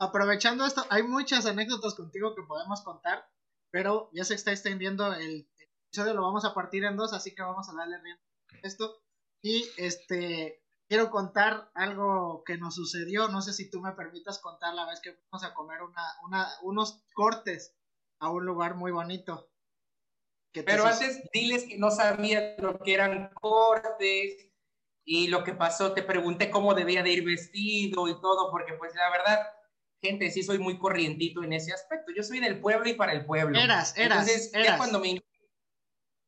Aprovechando esto, hay muchas anécdotas contigo que podemos contar, pero ya se está extendiendo el episodio, lo vamos a partir en dos, así que vamos a darle rienda a esto. Y este, quiero contar algo que nos sucedió, no sé si tú me permitas contar la vez que fuimos a comer una, una, unos cortes a un lugar muy bonito. Pero antes diles que no sabía lo que eran cortes y lo que pasó. Te pregunté cómo debía de ir vestido y todo, porque pues la verdad, gente, sí soy muy corrientito en ese aspecto. Yo soy del pueblo y para el pueblo. Eras, eras, Entonces, eras. ya cuando me...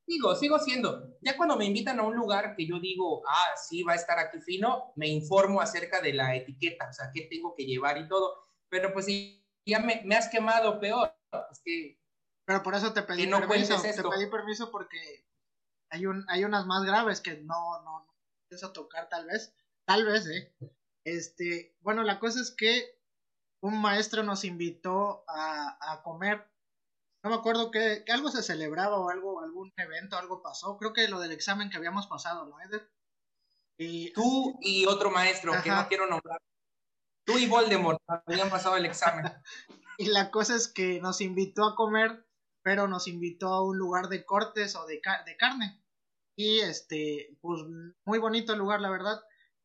Sigo, sigo siendo. Ya cuando me invitan a un lugar que yo digo, ah, sí, va a estar aquí fino, me informo acerca de la etiqueta, o sea, qué tengo que llevar y todo. Pero pues si ya me, me has quemado peor, es que Pero por eso te pedí no permiso. Te pedí permiso porque hay un, hay unas más graves que no, no, no pienso tocar tal vez. Tal vez, eh. Este, bueno, la cosa es que un maestro nos invitó a, a comer. No me acuerdo que, que algo se celebraba o algo, algún evento, algo pasó. Creo que lo del examen que habíamos pasado, ¿no, Eder? Y tú y otro maestro que no quiero nombrar. Tú y Voldemort habían pasado el examen. Y la cosa es que nos invitó a comer, pero nos invitó a un lugar de cortes o de, de carne. Y este, pues muy bonito el lugar, la verdad.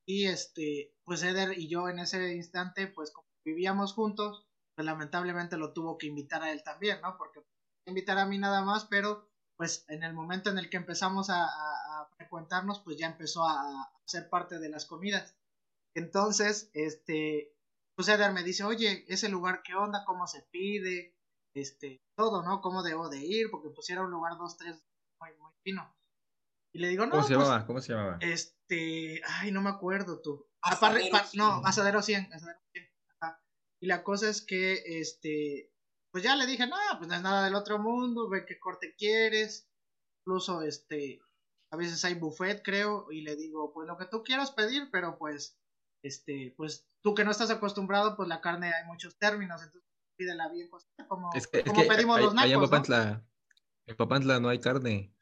Y este, pues Eder y yo en ese instante, pues como vivíamos juntos, pues lamentablemente lo tuvo que invitar a él también, ¿no? Porque invitar a mí nada más, pero pues en el momento en el que empezamos a, a- a frecuentarnos, pues ya empezó a, a ser parte de las comidas. Entonces, este, pues Eder me dice, oye, ese lugar, ¿qué onda? ¿Cómo se pide? Este, todo, ¿no? ¿Cómo debo de ir? Porque pues era un lugar dos, tres, muy, muy fino. Y le digo, no, ¿Cómo se pues, llamaba? ¿Cómo se llamaba? este, ay, no me acuerdo tú. Asadero pa- 100. no, Asadero 100, Asadero 100. Y la cosa es que, este, pues ya le dije, no, pues no es nada del otro mundo, ve qué corte quieres. Incluso, este, a veces hay buffet, creo, y le digo, pues lo que tú quieras pedir, pero pues, este, pues tú que no estás acostumbrado, pues la carne hay muchos términos, entonces pídela bien como, Es que, es como que pedimos los allá en nacos, ¿no? Papantla, en Papantla no hay carne,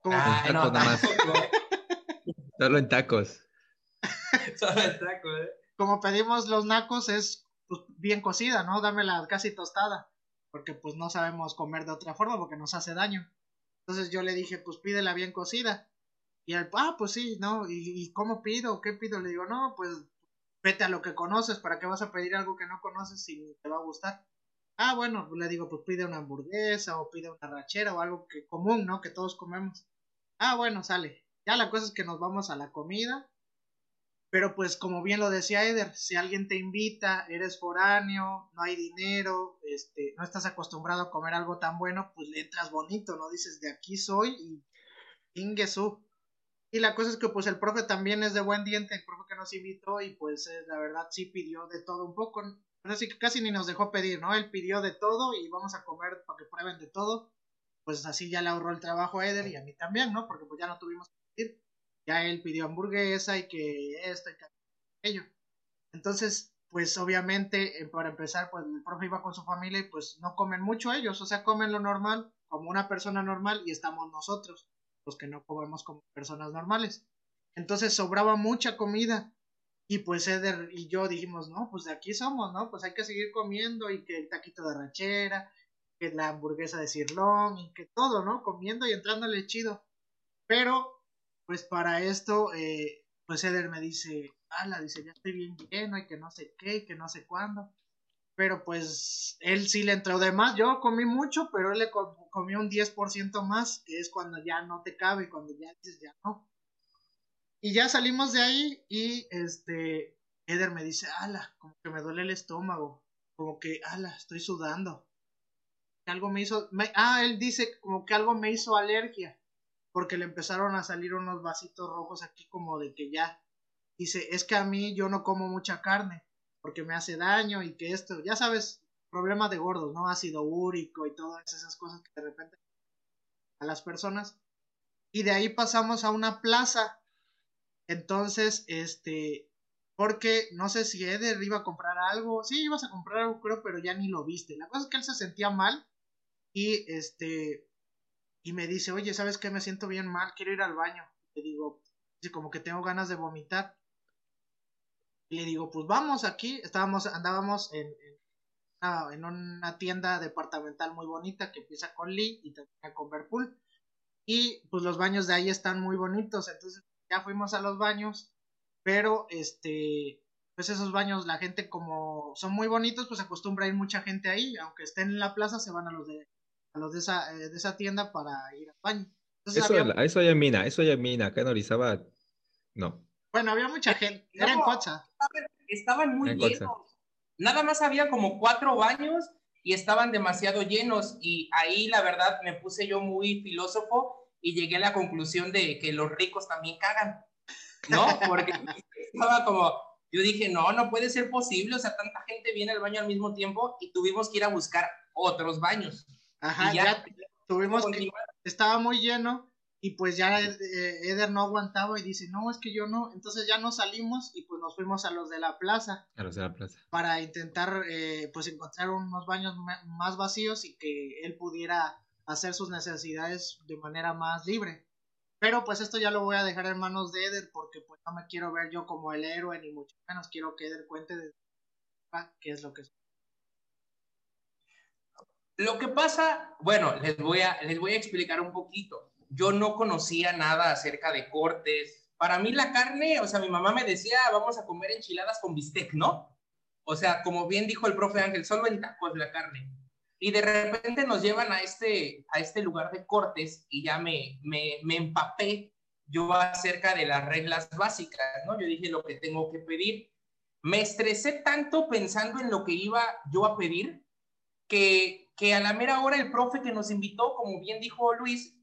Como- no, tacos nada más. solo en tacos. Solo el taco, ¿eh? Como pedimos los nacos es pues, bien cocida, ¿no? Dámela casi tostada, porque pues no sabemos comer de otra forma porque nos hace daño. Entonces yo le dije, pues pídela bien cocida. Y él, ah, pues sí, ¿no? ¿Y, cómo pido? ¿Qué pido? Le digo, no, pues vete a lo que conoces, ¿para qué vas a pedir algo que no conoces si te va a gustar? Ah, bueno, le digo, pues pide una hamburguesa o pide una rachera o algo que común, ¿no? Que todos comemos. Ah, bueno, sale. Ya la cosa es que nos vamos a la comida. Pero pues como bien lo decía Eder, si alguien te invita, eres foráneo, no hay dinero, este, no estás acostumbrado a comer algo tan bueno, pues le entras bonito, ¿no? Dices, de aquí soy y inguesú. Y la cosa es que pues el profe también es de buen diente, el profe que nos invitó y pues eh, la verdad sí pidió de todo un poco. Pero sí que casi ni nos dejó pedir, ¿no? Él pidió de todo y vamos a comer para que prueben de todo. Pues así ya le ahorró el trabajo a Eder y a mí también, ¿no? Porque pues ya no tuvimos que pedir. Ya él pidió hamburguesa y que esto y que aquello. Entonces, pues obviamente, eh, para empezar, pues el profe iba con su familia y pues no comen mucho ellos, o sea, comen lo normal, como una persona normal, y estamos nosotros, los que no comemos como personas normales. Entonces sobraba mucha comida. Y pues Eder y yo dijimos, no, pues de aquí somos, ¿no? Pues hay que seguir comiendo y que el taquito de ranchera, que la hamburguesa de cirlón y que todo, ¿no? Comiendo y entrándole chido. Pero, pues para esto, eh, pues Eder me dice, ala, dice, ya estoy bien lleno y que no sé qué, y que no sé cuándo. Pero pues él sí le entró de más. Yo comí mucho, pero él le com- comió un 10% más, que es cuando ya no te cabe, cuando ya dices ya no. Y ya salimos de ahí y este, Eder me dice, ala, como que me duele el estómago, como que, ala, estoy sudando. Algo me hizo, ah, él dice como que algo me hizo alergia, porque le empezaron a salir unos vasitos rojos aquí como de que ya, dice, es que a mí yo no como mucha carne, porque me hace daño y que esto, ya sabes, problema de gordos, ¿no? Ácido úrico y todas esas cosas que de repente a las personas. Y de ahí pasamos a una plaza. Entonces, este, porque no sé si Eder iba a comprar algo. Sí, ibas a comprar algo, creo, pero ya ni lo viste. La cosa es que él se sentía mal y este, y me dice, oye, ¿sabes qué? Me siento bien mal, quiero ir al baño. Le digo, como que tengo ganas de vomitar. Y le digo, pues vamos aquí. Estábamos, andábamos en, en, una tienda departamental muy bonita que empieza con Lee y termina con Verpool. Y pues los baños de ahí están muy bonitos. Entonces ya fuimos a los baños. Pero este, pues esos baños, la gente como son muy bonitos, pues acostumbra a ir mucha gente ahí. Aunque estén en la plaza, se van a los de, a los de esa, eh, de esa tienda para ir al baño. eso, eso ya mina, eso ya mina. Acá en Orizaba, no. Bueno, había mucha gente. Era en Cocha. Estaban muy llenos. Nada más había como cuatro baños y estaban demasiado llenos. Y ahí, la verdad, me puse yo muy filósofo y llegué a la conclusión de que los ricos también cagan. ¿No? Porque estaba como. Yo dije, no, no puede ser posible. O sea, tanta gente viene al baño al mismo tiempo y tuvimos que ir a buscar otros baños. Ajá, ya, tuvimos que. Estaba muy lleno y pues ya eh, Eder no aguantaba y dice, no, es que yo no. Entonces ya nos salimos y pues nos fuimos a los de la plaza. A los de la plaza. Para intentar eh, pues encontrar unos baños más vacíos y que él pudiera hacer sus necesidades de manera más libre. Pero pues esto ya lo voy a dejar en manos de Eder porque pues no me quiero ver yo como el héroe ni mucho menos quiero que Eder cuente de qué es lo que es. Lo que pasa, bueno, les voy a, les voy a explicar un poquito yo no conocía nada acerca de cortes. Para mí la carne, o sea, mi mamá me decía, vamos a comer enchiladas con bistec, ¿no? O sea, como bien dijo el profe Ángel, solo en tacos la carne. Y de repente nos llevan a este, a este lugar de cortes y ya me, me, me empapé yo acerca de las reglas básicas, ¿no? Yo dije lo que tengo que pedir. Me estresé tanto pensando en lo que iba yo a pedir que, que a la mera hora el profe que nos invitó, como bien dijo Luis,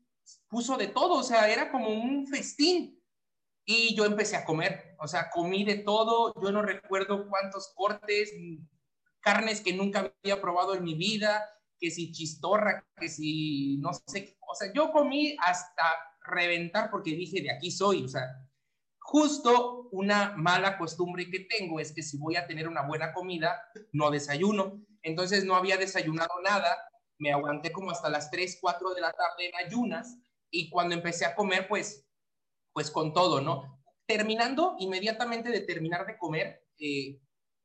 puso de todo, o sea, era como un festín. Y yo empecé a comer, o sea, comí de todo, yo no recuerdo cuántos cortes, carnes que nunca había probado en mi vida, que si chistorra, que si no sé, o sea, yo comí hasta reventar porque dije, de aquí soy, o sea, justo una mala costumbre que tengo es que si voy a tener una buena comida, no desayuno. Entonces no había desayunado nada, me aguanté como hasta las 3, 4 de la tarde en ayunas y cuando empecé a comer, pues, pues con todo, ¿no? Terminando, inmediatamente de terminar de comer, eh,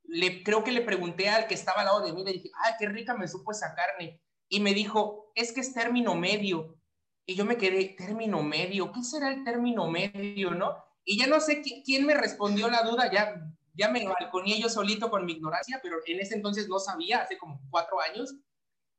le, creo que le pregunté al que estaba al lado de mí, le dije, ay, qué rica me supo esa carne. Y me dijo, es que es término medio. Y yo me quedé, término medio, ¿qué será el término medio, no? Y ya no sé quién me respondió la duda, ya, ya me balconé yo solito con mi ignorancia, pero en ese entonces no sabía, hace como cuatro años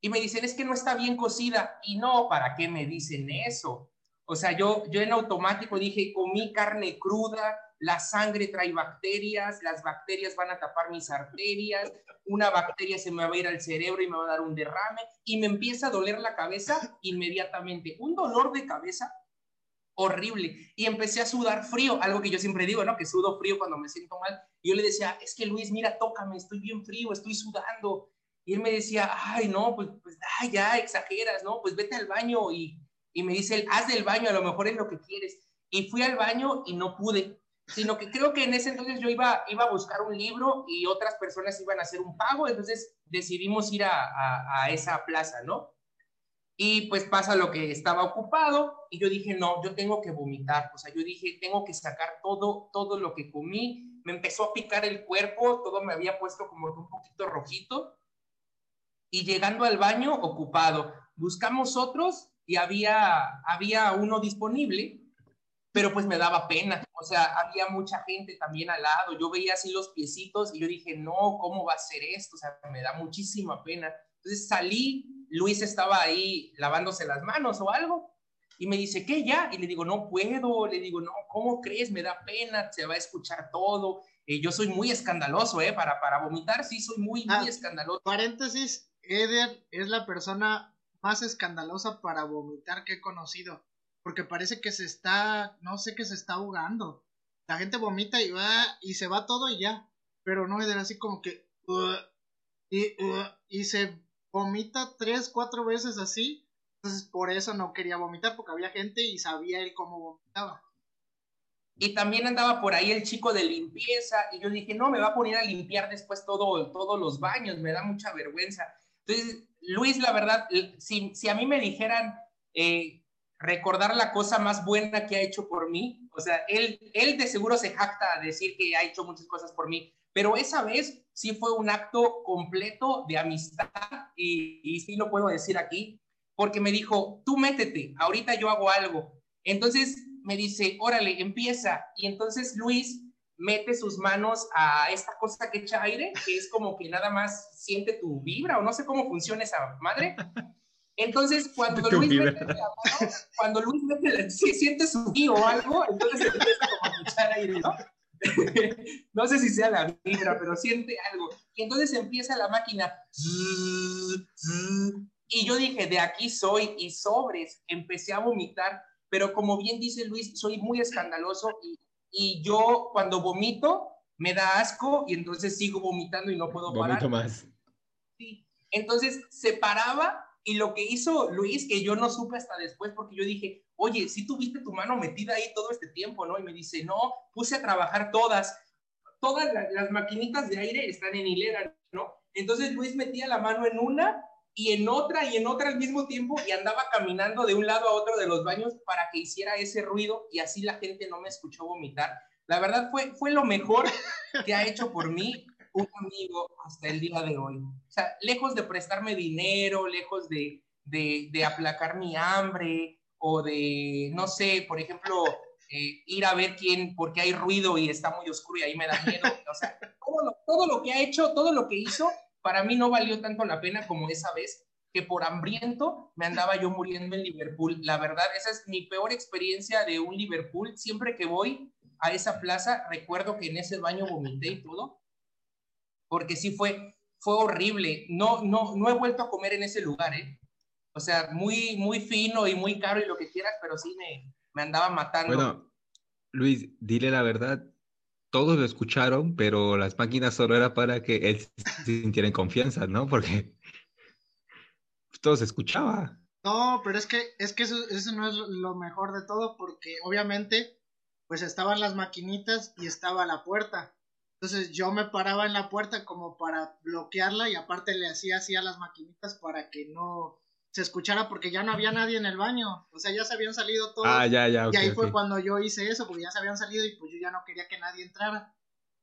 y me dicen, es que no está bien cocida. Y no, ¿para qué me dicen eso? O sea, yo, yo en automático dije, comí carne cruda, la sangre trae bacterias, las bacterias van a tapar mis arterias, una bacteria se me va a ir al cerebro y me va a dar un derrame y me empieza a doler la cabeza inmediatamente. Un dolor de cabeza horrible. Y empecé a sudar frío, algo que yo siempre digo, ¿no? Que sudo frío cuando me siento mal. yo le decía, es que Luis, mira, tócame, estoy bien frío, estoy sudando. Y él me decía, ay, no, pues, pues ay, ya exageras, ¿no? Pues vete al baño y, y me dice él, haz del baño, a lo mejor es lo que quieres. Y fui al baño y no pude, sino que creo que en ese entonces yo iba, iba a buscar un libro y otras personas iban a hacer un pago, entonces decidimos ir a, a, a esa plaza, ¿no? Y pues pasa lo que estaba ocupado y yo dije, no, yo tengo que vomitar, o sea, yo dije, tengo que sacar todo, todo lo que comí, me empezó a picar el cuerpo, todo me había puesto como un poquito rojito y llegando al baño ocupado. Buscamos otros y había, había uno disponible, pero pues me daba pena. O sea, había mucha gente también al lado. Yo veía así los piecitos y yo dije, no, ¿cómo va a ser esto? O sea, me da muchísima pena. Entonces salí, Luis estaba ahí lavándose las manos o algo. Y me dice, ¿qué ya? Y le digo, no puedo. Le digo, no, ¿cómo crees? Me da pena, se va a escuchar todo. Eh, yo soy muy escandaloso, ¿eh? Para, para vomitar, sí, soy muy, muy ah, escandaloso. Paréntesis, Eder es la persona más escandalosa para vomitar que he conocido. Porque parece que se está, no sé que se está ahogando. La gente vomita y va y se va todo y ya. pero no era así como que "Ugh", y, "Ugh", y se vomita tres, cuatro veces así. Entonces por eso no quería vomitar, porque había gente y sabía él cómo vomitaba. Y también andaba por ahí el chico de limpieza y yo dije, no, me va a poner a limpiar después todo, todos los baños, me da mucha vergüenza. Entonces, Luis, la verdad, si, si a mí me dijeran eh, recordar la cosa más buena que ha hecho por mí, o sea, él, él de seguro se jacta a decir que ha hecho muchas cosas por mí, pero esa vez sí fue un acto completo de amistad y, y sí lo puedo decir aquí, porque me dijo, tú métete, ahorita yo hago algo. Entonces me dice, órale, empieza. Y entonces Luis mete sus manos a esta cosa que echa aire, que es como que nada más siente tu vibra, o no sé cómo funciona esa madre. Entonces, cuando Luis vibra. mete la mano, cuando Luis mete la, si siente su guío o algo, entonces empieza como a echar aire, ¿no? no sé si sea la vibra, pero siente algo. Y entonces empieza la máquina. Y yo dije, de aquí soy, y sobres, empecé a vomitar, pero como bien dice Luis, soy muy escandaloso y, y yo cuando vomito me da asco y entonces sigo vomitando y no puedo parar. Vomito más. Sí. Entonces se paraba y lo que hizo Luis, que yo no supe hasta después, porque yo dije, oye, si tuviste tu mano metida ahí todo este tiempo, ¿no? Y me dice, no, puse a trabajar todas. Todas la- las maquinitas de aire están en hilera, ¿no? Entonces Luis metía la mano en una y en otra y en otra al mismo tiempo y andaba caminando de un lado a otro de los baños para que hiciera ese ruido y así la gente no me escuchó vomitar. La verdad fue, fue lo mejor que ha hecho por mí un amigo hasta el día de hoy. O sea, lejos de prestarme dinero, lejos de, de, aplacar mi hambre o de, no sé, por ejemplo, eh, ir a ver quién, porque hay ruido y está muy oscuro y ahí me da miedo. O sea, todo lo, todo lo que ha hecho, todo lo que hizo, para mí no valió tanto la pena como esa vez que por hambriento me andaba yo muriendo en Liverpool. La verdad, esa es mi peor experiencia de un Liverpool. Siempre que voy a esa plaza, recuerdo que en ese baño vomité y todo, porque sí fue, fue horrible. No, no, no he vuelto a comer en ese lugar, ¿eh? O sea, muy, muy fino y muy caro y lo que quieras, pero sí me, me andaba matando. Bueno, Luis, dile la verdad. Todos lo escucharon, pero las máquinas solo era para que él se sintiera en confianza, ¿no? Porque todo se escuchaba. No, pero es que, es que eso, eso no es lo- lo mejor de todo, porque obviamente, pues estaban las maquinitas y estaba la puerta. Entonces yo me paraba en la puerta como para bloquearla y aparte le hacía así a las maquinitas para que no se escuchara porque ya no había nadie en el baño. O sea, ya se habían salido todos. Ah, ya, ya, y ahí fue cuando yo hice eso, porque ya se habían salido y pues yo ya no quería que nadie entrara.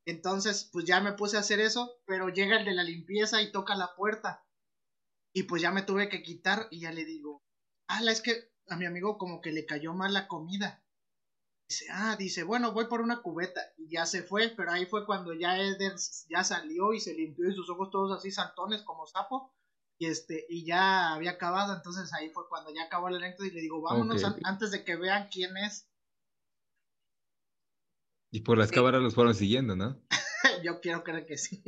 Entonces, pues ya me puse a hacer eso, pero llega el de la limpieza y toca la puerta. Y pues ya me tuve que quitar y ya le digo, ah, es que a mi amigo como que le cayó mal la comida. Dice, ah, dice, bueno, voy por una cubeta. Y ya se fue, pero ahí fue cuando ya Eder ya salió y se limpió y sus ojos todos así saltones como sapo. Y este, y ya había acabado, entonces ahí fue cuando ya acabó el evento y le digo, vámonos antes de que vean quién es. Y por las Sí. cámaras los fueron siguiendo, ¿no? Yo quiero creer que sí.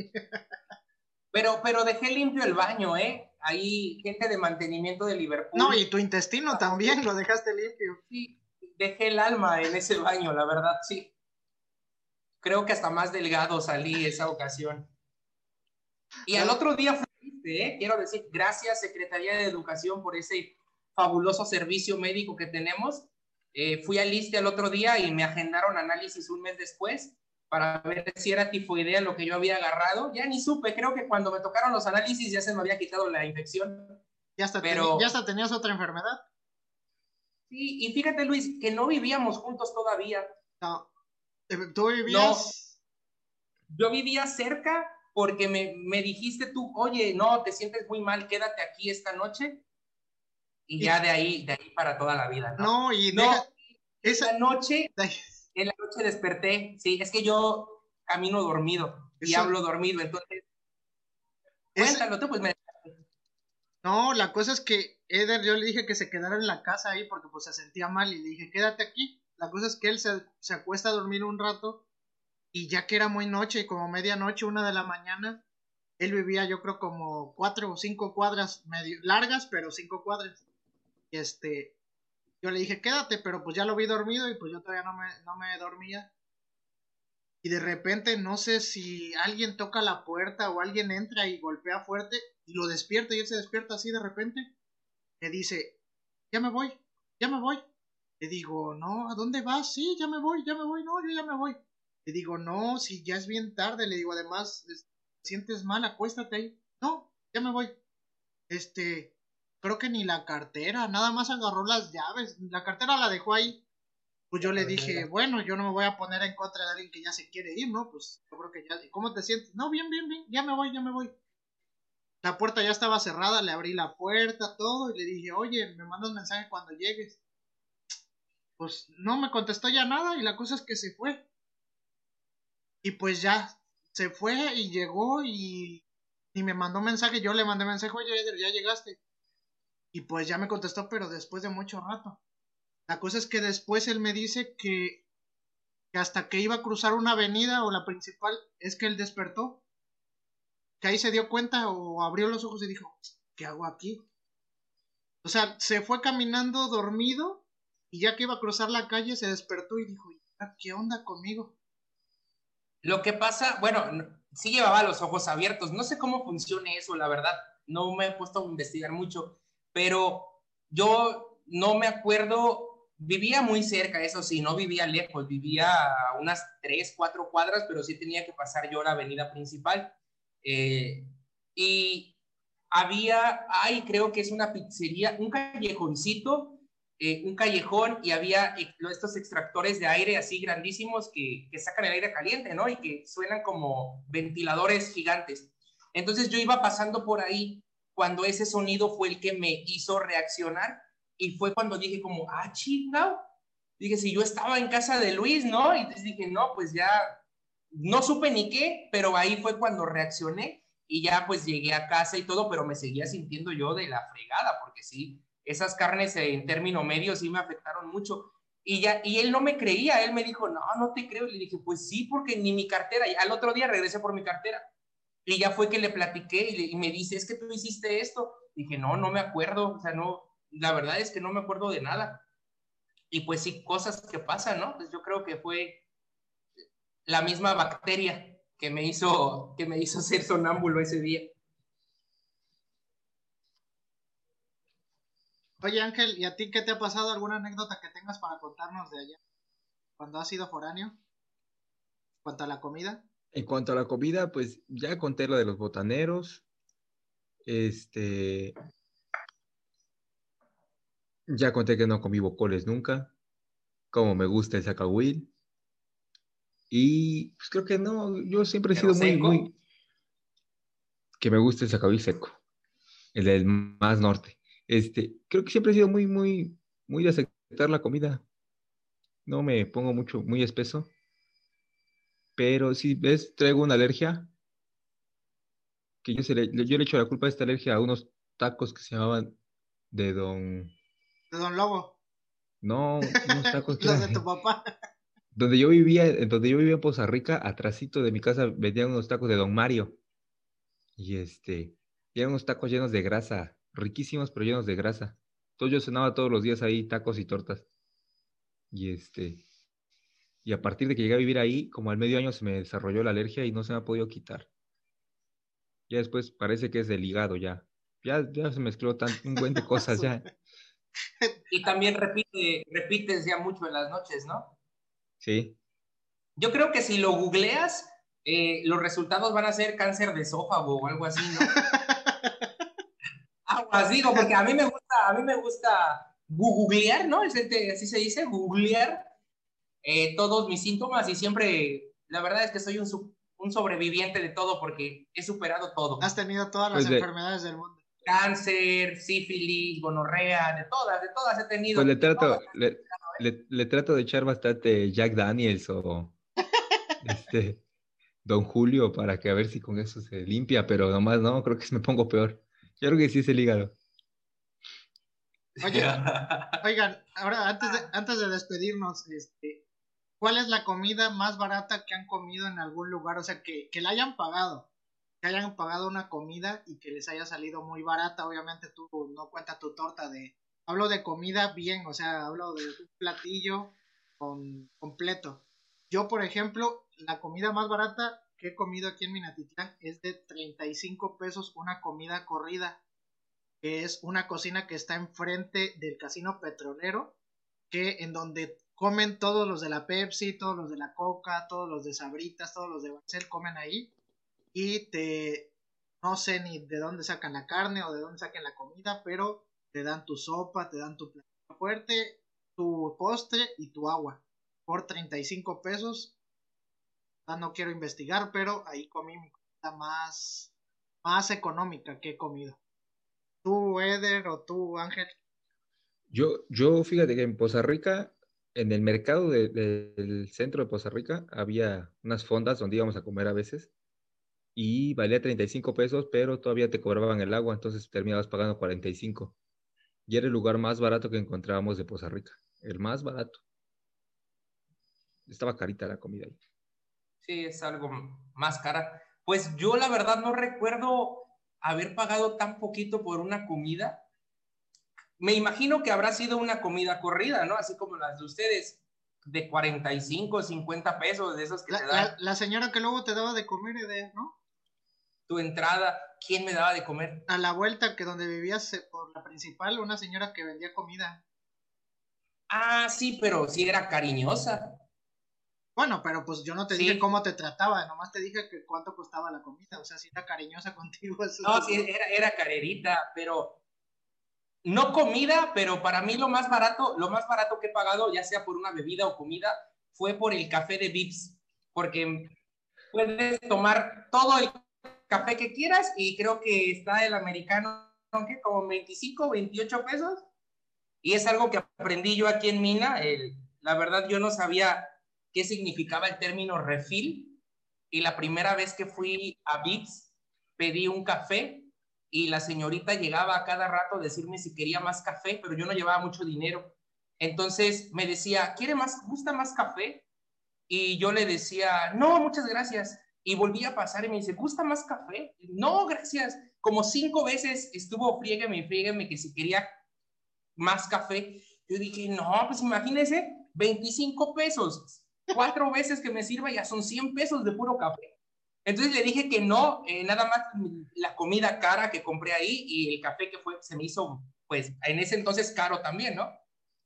Pero, pero dejé limpio el baño, ¿eh? Ahí, gente de mantenimiento de Liverpool. No, y tu intestino también lo dejaste limpio. Sí, dejé el alma en ese baño, la verdad, sí. Creo que hasta más delgado salí esa ocasión. Y al otro día fui, triste, ¿eh? quiero decir, gracias Secretaría de Educación por ese fabuloso servicio médico que tenemos. Eh, fui al ISTE al otro día y me agendaron análisis un mes después para ver si era tifoidea lo que yo había agarrado. Ya ni supe, creo que cuando me tocaron los análisis ya se me había quitado la infección. Ya hasta, Pero- ya hasta tenías otra enfermedad. Sí, y fíjate Luis, que no vivíamos juntos todavía. No. Eh, Tú vivías. Yo vivía cerca porque me, me dijiste tú, oye, no, te sientes muy mal, quédate aquí esta noche. Y ya de ahí, de ahí para toda la vida. No, No, y No, deja- esa esa. noche, en la noche desperté. Sí, es que yo camino dormido y hablo dormido. Entonces, esa- cuéntalo tú, pues me. No, la cosa es que Eder, yo le dije que se quedara en la casa ahí porque pues se sentía mal y le dije, quédate aquí. La cosa es que él se, se acuesta a dormir un rato y ya que era muy noche, como medianoche, una de la mañana, él vivía yo creo como cuatro o cinco cuadras medio largas, pero cinco cuadras. Y este, yo le dije, quédate, pero pues ya lo vi dormido y pues yo todavía no me, no me dormía. Y de repente no sé si alguien toca la puerta o alguien entra y golpea fuerte y lo despierta y él se despierta así de repente. Le dice, ya me voy, ya me voy. Le digo, no, ¿a dónde vas? Sí, ya me voy, ya me voy, no, yo ya me voy. Le digo, no, si ya es bien tarde, le digo, además, sientes mal, acuéstate ahí. No, ya me voy. Este, creo que ni la cartera, nada más agarró las llaves, la cartera la dejó ahí. Pues yo le dije, bueno, yo no me voy a poner en contra de alguien que ya se quiere ir, ¿no? Pues yo creo que ya, ¿cómo te sientes? No, bien, bien, bien, ya me voy, ya me voy. La puerta ya estaba cerrada, le abrí la puerta, todo, y le dije, oye, me mandas mensaje cuando llegues. Pues no me contestó ya nada, y la cosa es que se fue. Y pues ya, se fue y llegó y, y me mandó mensaje, yo le mandé mensaje, oye, ya llegaste. Y pues ya me contestó, pero después de mucho rato. La cosa es que después él me dice que, hasta que iba a cruzar una avenida o la principal es que él despertó. Que ahí se dio cuenta o abrió los ojos y dijo, ¿qué hago aquí? O sea, se fue caminando dormido y ya que iba a cruzar la calle se despertó y dijo, ¿qué onda conmigo? Lo que pasa, bueno, sí llevaba los ojos abiertos. No sé cómo funciona eso, la verdad. No me he puesto a investigar mucho, pero yo no me acuerdo vivía muy cerca, eso sí, no vivía lejos, vivía a unas tres, cuatro cuadras, pero sí tenía que pasar yo la avenida principal. Eh, y había, ay, creo que es una pizzería, un callejoncito, eh, un callejón y había estos extractores de aire así grandísimos que, que sacan el aire caliente, ¿no? Y que suenan como ventiladores gigantes. Entonces yo iba pasando por ahí cuando ese sonido fue el que me hizo reaccionar y fue cuando dije como, ah, chingado. Dije, si yo estaba en casa de Luis, ¿no? Y entonces dije, no, pues ya, no supe ni qué, pero ahí fue cuando reaccioné y ya pues llegué a casa y todo, pero me seguía sintiendo yo de la fregada, porque sí, esas carnes en término medio sí me afectaron mucho. Y, ya, y él no me creía, él me dijo, no, no te creo. Y le dije, pues sí, porque ni mi cartera. Y al otro día regresé por mi cartera. Y ya fue que le platiqué y, y me dice, es que tú hiciste esto. Dije, no, no me acuerdo, o sea, no, la verdad es que no me acuerdo de nada. Y pues sí, cosas que pasan, ¿no? Pues yo creo que fue la misma bacteria que me hizo, que me hizo ser sonámbulo ese día. Oye Ángel, ¿y a ti qué te ha pasado? ¿Alguna anécdota que tengas para contarnos de allá? Cuando has sido foráneo. ¿En cuanto a la comida? En cuanto a la comida, pues ya conté lo de los botaneros. Este, ya conté que no comí bocoles nunca, como me gusta el zacahuil. Y pues creo que no, yo siempre he sido muy, muy, que me gusta el zacahuil seco, el del más norte. Este, creo que siempre he sido muy, muy, muy de aceptar la comida. No me pongo mucho, muy espeso. Pero si ves, traigo una alergia, que yo, se le, yo le echo la culpa de esta alergia a unos tacos que se llamaban de Don de Don Lobo. No, unos tacos Los de tu papá. Donde yo vivía, donde yo vivía en Poza Rica, atrásito de mi casa vendían unos tacos de Don Mario. Y este, eran unos tacos llenos de grasa, riquísimos pero llenos de grasa. Entonces yo cenaba todos los días ahí tacos y tortas. Y este, y a partir de que llegué a vivir ahí, como al medio año se me desarrolló la alergia y no se me ha podido quitar. Ya después parece que es del hígado ya. Ya, ya se mezcló tan, un buen de cosas ya. Y también repite, repites ya mucho en las noches, ¿no? Sí. Yo creo que si lo googleas, eh, los resultados van a ser cáncer de esófago o algo así, ¿no? Aguas, digo, porque a mí me gusta, a mí me gusta googlear, ¿no? Así se dice, googlear eh, todos mis síntomas y siempre, la verdad es que soy un, un, sobreviviente de todo porque he superado todo. Has tenido todas las pues enfermedades del mundo cáncer, sífilis, gonorrea, de todas, de todas he tenido. Pues le trato, le, trato de echar bastante Jack Daniels o este Don Julio para que a ver si con eso se limpia, pero nomás no, creo que me pongo peor. Yo creo que sí es el hígado. Oye, oigan, ahora antes de, antes de despedirnos, este, ¿cuál es la comida más barata que han comido en algún lugar? O sea, que, que la hayan pagado que hayan pagado una comida y que les haya salido muy barata, obviamente tú no cuenta tu torta de, hablo de comida bien, o sea, hablo de un platillo con, completo. Yo, por ejemplo, la comida más barata que he comido aquí en Minatitlán es de 35 pesos una comida corrida, que es una cocina que está enfrente del casino petrolero, que en donde comen todos los de la Pepsi, todos los de la Coca, todos los de Sabritas, todos los de Barcel comen ahí y te no sé ni de dónde sacan la carne o de dónde sacan la comida, pero te dan tu sopa, te dan tu plato fuerte, tu postre y tu agua por 35 pesos. No quiero investigar, pero ahí comí mi comida más, más económica que he comido. ¿Tú, Eder, o tú, Ángel? Yo, yo fíjate que en Poza Rica, en el mercado del centro de Poza Rica, había unas fondas donde íbamos a comer a veces y valía 35 pesos, pero todavía te cobraban el agua, entonces terminabas pagando 45. Y era el lugar más barato que encontrábamos de Poza Rica, el más barato. Estaba carita la comida ahí. Sí, es algo más cara. Pues yo la verdad no recuerdo haber pagado tan poquito por una comida. Me imagino que habrá sido una comida corrida, ¿no? Así como las de ustedes, de 45, 50 pesos, de esos que la, te dan. La, señora que luego te daba de comer, ¿no? Tu entrada, ¿quién me daba de comer? A la vuelta que donde vivías por la principal, una señora que vendía comida. Ah, sí, pero sí era cariñosa. Bueno, pero pues yo no te dije cómo te trataba, nomás te dije que cuánto costaba la comida, o sea, si era cariñosa contigo. no, sí, era, era carerita, pero no comida, pero para mí lo más barato, lo más barato que he pagado, ya sea por una bebida o comida, fue por el café de Vips, porque puedes tomar todo el café que quieras y creo que está el americano, ¿qué? Como 25, 28 pesos. Y es algo que aprendí yo aquí en Mina. El, la verdad, yo no sabía qué significaba el término refill. Y la primera vez que fui a Vips, pedí un café y la señorita llegaba a cada rato a decirme si quería más café, pero yo no llevaba mucho dinero. Entonces me decía, ¿quiere más, gusta más café? Y yo le decía, no, muchas gracias. Y volví a pasar y me dice, ¿gusta más café? No, gracias. Como cinco veces estuvo frígueme, frígueme que si quería más café. Yo dije, no, pues imagínese, 25 pesos cuatro veces que me sirva ya son 100 pesos de puro café. Entonces le dije que no, eh, nada más la comida cara que compré ahí y el café que fue, se me hizo, pues en ese entonces caro también, ¿no?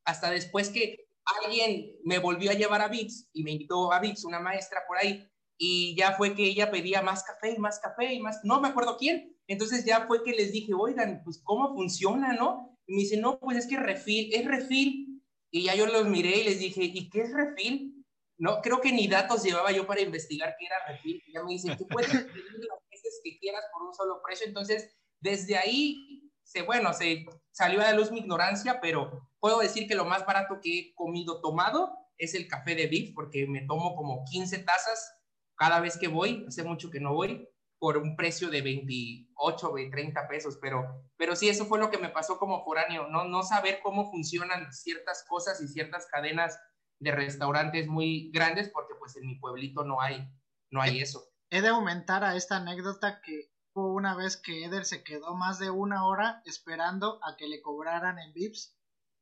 Hasta después que alguien me volvió a llevar a Vips y me invitó a Vips, una maestra por ahí, y ya fue que ella pedía más café y más café y más, no me acuerdo quién. Entonces ya fue que les dije, oigan, pues cómo funciona, ¿no? Y me dice, no, pues es que refil, es refil. Y ya yo los miré y les dije, ¿y qué es refil? no, creo que ni datos llevaba yo para investigar qué era refil. Ya me dicen, tú puedes pedir las veces que quieras por un solo precio. Entonces, desde ahí, se, bueno, se salió a la luz mi ignorancia, pero puedo decir que lo más barato que he comido tomado es el café de Big, porque me tomo como 15 tazas cada vez que voy. Hace mucho que no voy por un precio de 28, 30 pesos, pero, pero sí, eso fue lo que me pasó como foráneo, no, no saber cómo funcionan ciertas cosas y ciertas cadenas de restaurantes muy grandes porque pues en mi pueblito no hay, no hay eso. He de aumentar a esta anécdota que hubo una vez que Eder se quedó más de una hora esperando a que le cobraran en VIPS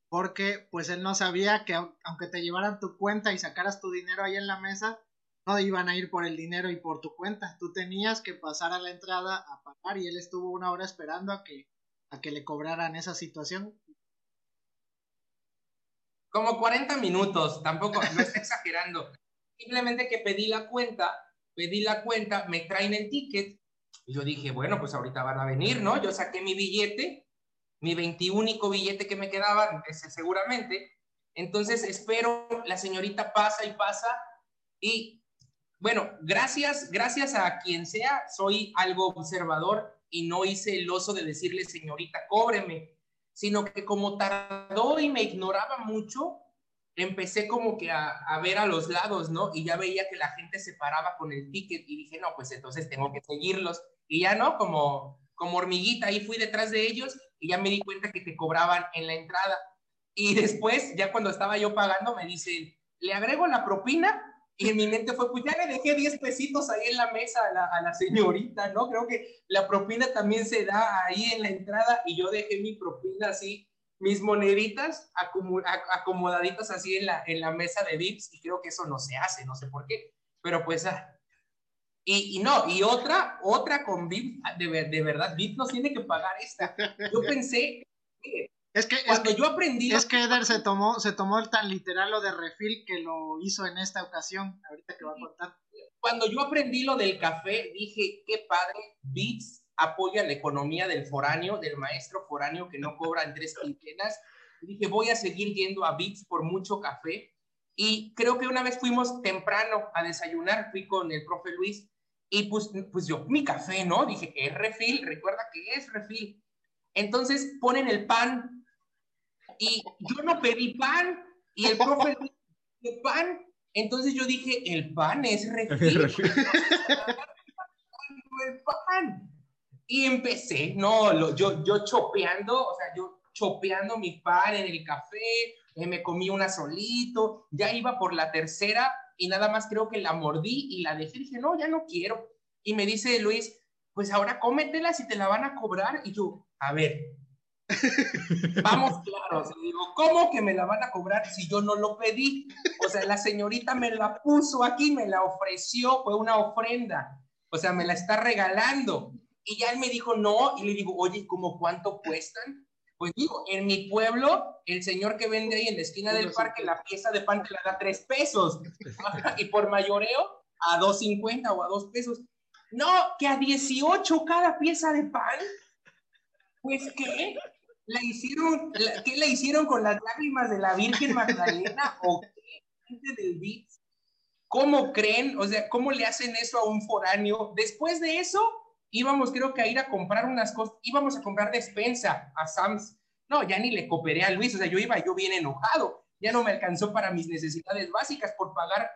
porque pues él no sabía que aunque te llevaran tu cuenta y sacaras tu dinero ahí en la mesa, no iban a ir por el dinero y por tu cuenta. Tú tenías que pasar a la entrada a pagar y él estuvo una hora esperando a que, a que le cobraran esa situación como 40 minutos, tampoco, no estoy exagerando. Simplemente que pedí la cuenta, pedí la cuenta, me traen el ticket. Y yo dije, bueno, pues ahorita van a venir, ¿no? Yo saqué mi billete, mi 21 billete que me quedaba, ese seguramente. Entonces espero, la señorita pasa y pasa. Y bueno, gracias, gracias a quien sea, soy algo observador y no hice el oso de decirle, señorita, cóbreme sino que como tardó y me ignoraba mucho, empecé como que a, ver a los lados, ¿no? Y ya veía que la gente se paraba con el ticket y dije, no, pues entonces tengo que seguirlos. Y ya no, como, como hormiguita, ahí fui detrás de ellos y ya me di cuenta que te cobraban en la entrada. Y después, ya cuando estaba yo pagando, me dicen, ¿le agrego la propina? Y en mi mente fue, pues ya le dejé 10 pesitos ahí en la mesa a la, a la, señorita, ¿no? Creo que la propina también se da ahí en la entrada y yo dejé mi propina así, mis moneditas acomodaditas así en la, en la mesa de VIPs y creo que eso no se hace, no sé por qué. pero pues, ah. y, y, no, y otra, otra con VIP, de, de verdad, VIP nos tiene que pagar esta. Yo pensé, es que, cuando yo aprendí. Es que Eder se tomó, se tomó tan literal lo de refil que lo hizo en esta ocasión. Ahorita que va a contar. Cuando yo aprendí lo del café, dije, qué padre, Bits apoya la economía del foráneo, del maestro foráneo que no cobra en tres quincenas. Dije, voy a seguir yendo a Bits por mucho café. Y creo que una vez fuimos temprano a desayunar, fui con el profe Luis, y pues, pues yo, mi café, ¿no? Dije, es refil, recuerda que es refil. Entonces ponen el pan, y yo no pedí pan, y el profe Luis pan, entonces yo dije, el pan es refil. el pan. Y empecé, no, yo, yo chopeando, o sea, yo chopeando mi pan en el café, eh, me comí una solito, ya iba por la tercera y nada más creo que la mordí y la dejé. Dije, no, ya no quiero. Y me dice Luis, pues ahora cómetela si te la van a cobrar. Y yo, a ver, vamos claros. digo, ¿cómo que me la van a cobrar si yo no lo pedí? O sea, la señorita me la puso aquí, me la ofreció, fue una ofrenda. O sea, me la está regalando. Y ya él me dijo, no, y le digo, oye, ¿cómo cuánto cuestan? Pues digo, en mi pueblo, el señor que vende ahí en la esquina del parque, la pieza de pan te la da tres pesos. y por mayoreo, a dos cincuenta o a dos pesos. No, que a 18 cada pieza de pan. Pues, ¿qué? ¿La hicieron, ¿Qué le hicieron con las lágrimas de la Virgen Magdalena? ¿O qué? del ¿Cómo creen? O sea, ¿cómo le hacen eso a un foráneo? Después de eso, íbamos creo que a ir a comprar unas cosas, íbamos a comprar despensa a Sam's. No, ya ni le cooperé a Luis, o sea, yo iba yo bien enojado, ya no me alcanzó para mis necesidades básicas por pagar